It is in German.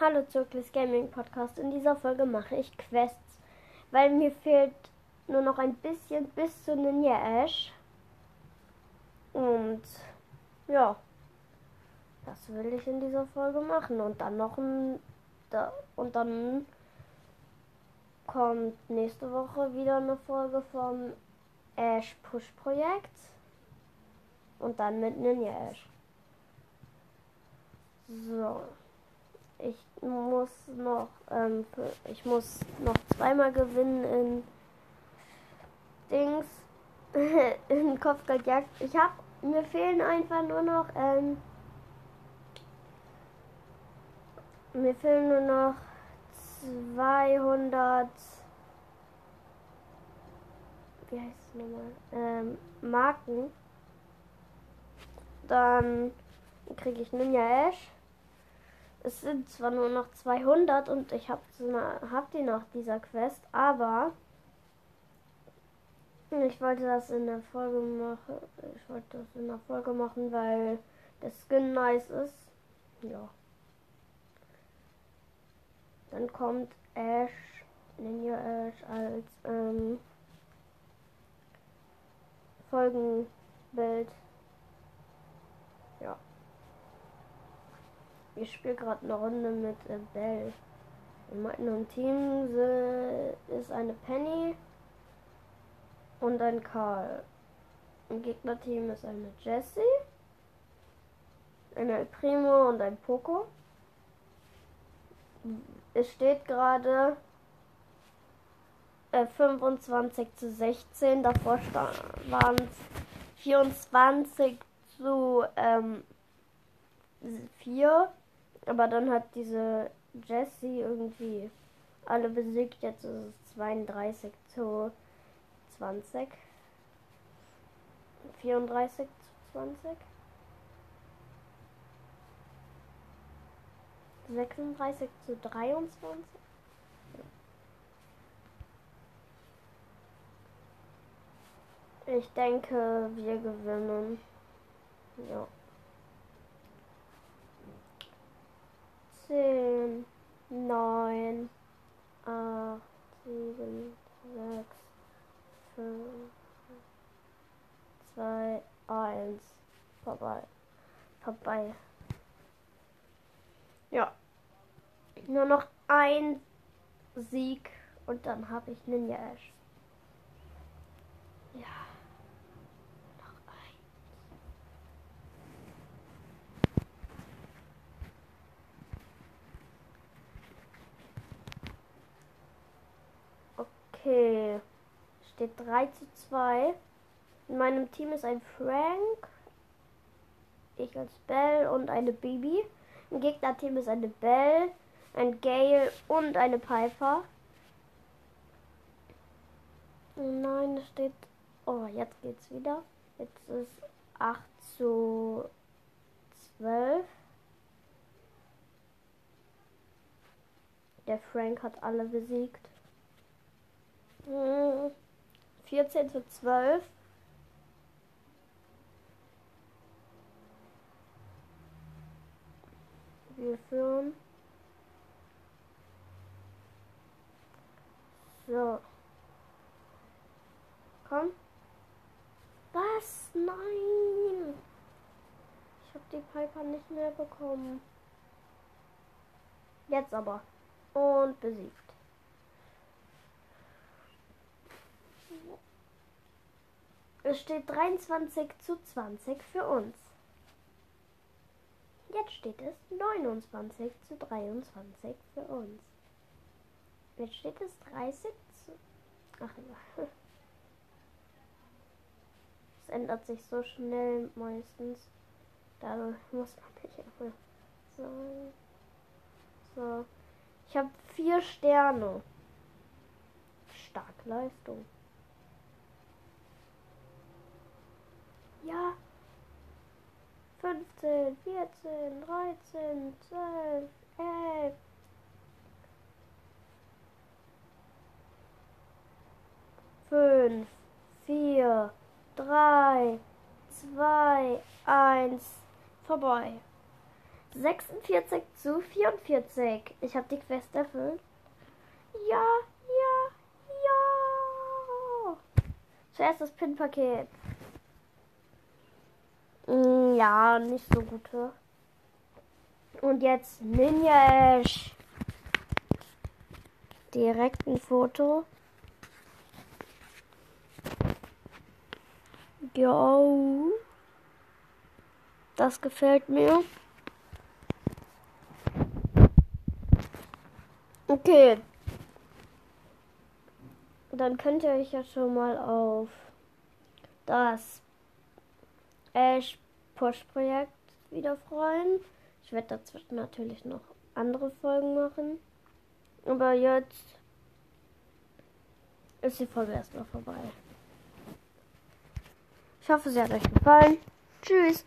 Hallo Zirklis Gaming Podcast. In dieser Folge mache ich Quests, weil mir fehlt nur noch ein bisschen bis zu Ninja Ash. Und ja, das will ich in dieser Folge machen. Und dann noch ein. Da, und dann kommt nächste Woche wieder eine Folge vom Ash Push Projekt. Und dann mit Ninja Ash. So. Ich muss noch, ähm, ich muss noch zweimal gewinnen in Dings, in Kopfgeldjagd. Ich hab, mir fehlen einfach nur noch, ähm, mir fehlen nur noch 200, wie heißt es nochmal, ähm, Marken. Dann kriege ich Ninja Ash es sind zwar nur noch 200 und ich habe hab die nach dieser Quest, aber ich wollte das in der Folge machen. Ich wollte das in der Folge machen, weil der Skin nice ist. Ja. Dann kommt Ash, Ninja Ash als ähm, Folgenbild. Ja. Ich spiele gerade eine Runde mit äh, Bell. In meinem Team ist eine Penny und ein Karl. Im Gegnerteam ist eine Jessie, ein El Primo und ein Poco. Es steht gerade äh, 25 zu 16. Davor waren es 24 zu ähm, 4. Aber dann hat diese Jessie irgendwie alle besiegt. Jetzt ist es 32 zu 20. 34 zu 20. 36 zu 23. Ich denke, wir gewinnen. Ja. Zehn, neun, acht, sieben, sechs, fünf, zwei, eins. Vorbei. Vorbei. Ja. Nur noch ein Sieg und dann habe ich Ninja Ash. Ja. steht 3 zu 2. In meinem Team ist ein Frank, ich als Bell und eine Bibi. Im Gegnerteam ist eine Bell, ein Gale und eine Piper. Nein, das steht. Oh, jetzt geht's wieder. Jetzt ist 8 zu 12. Der Frank hat alle besiegt. Hm. 14.12. Wir führen. So. Komm. Was? Nein. Ich habe die Piper nicht mehr bekommen. Jetzt aber. Und besiegt. Es steht 23 zu 20 für uns. Jetzt steht es 29 zu 23 für uns. Jetzt steht es 30 zu. Ach ja. Es ändert sich so schnell meistens. Da muss man nicht immer sagen. So. Ich habe vier Sterne. Starkleistung. Ja. 15, 14, 13, 12, 11. Fünf, vier, drei, zwei, eins, vorbei. 46 zu 44. Ich habe die Quest erfüllt. Ja, ja, ja. Zuerst das Pin-Paket. Mm, ja, nicht so gute. Und jetzt Ninja Ash. Direkt ein Foto. Jo. Das gefällt mir. Okay. Dann könnt ihr euch ja schon mal auf das Ash Push Projekt wieder freuen. Ich werde dazwischen natürlich noch andere Folgen machen. Aber jetzt ist die Folge erstmal vorbei. Ich hoffe, sie hat euch gefallen. Tschüss.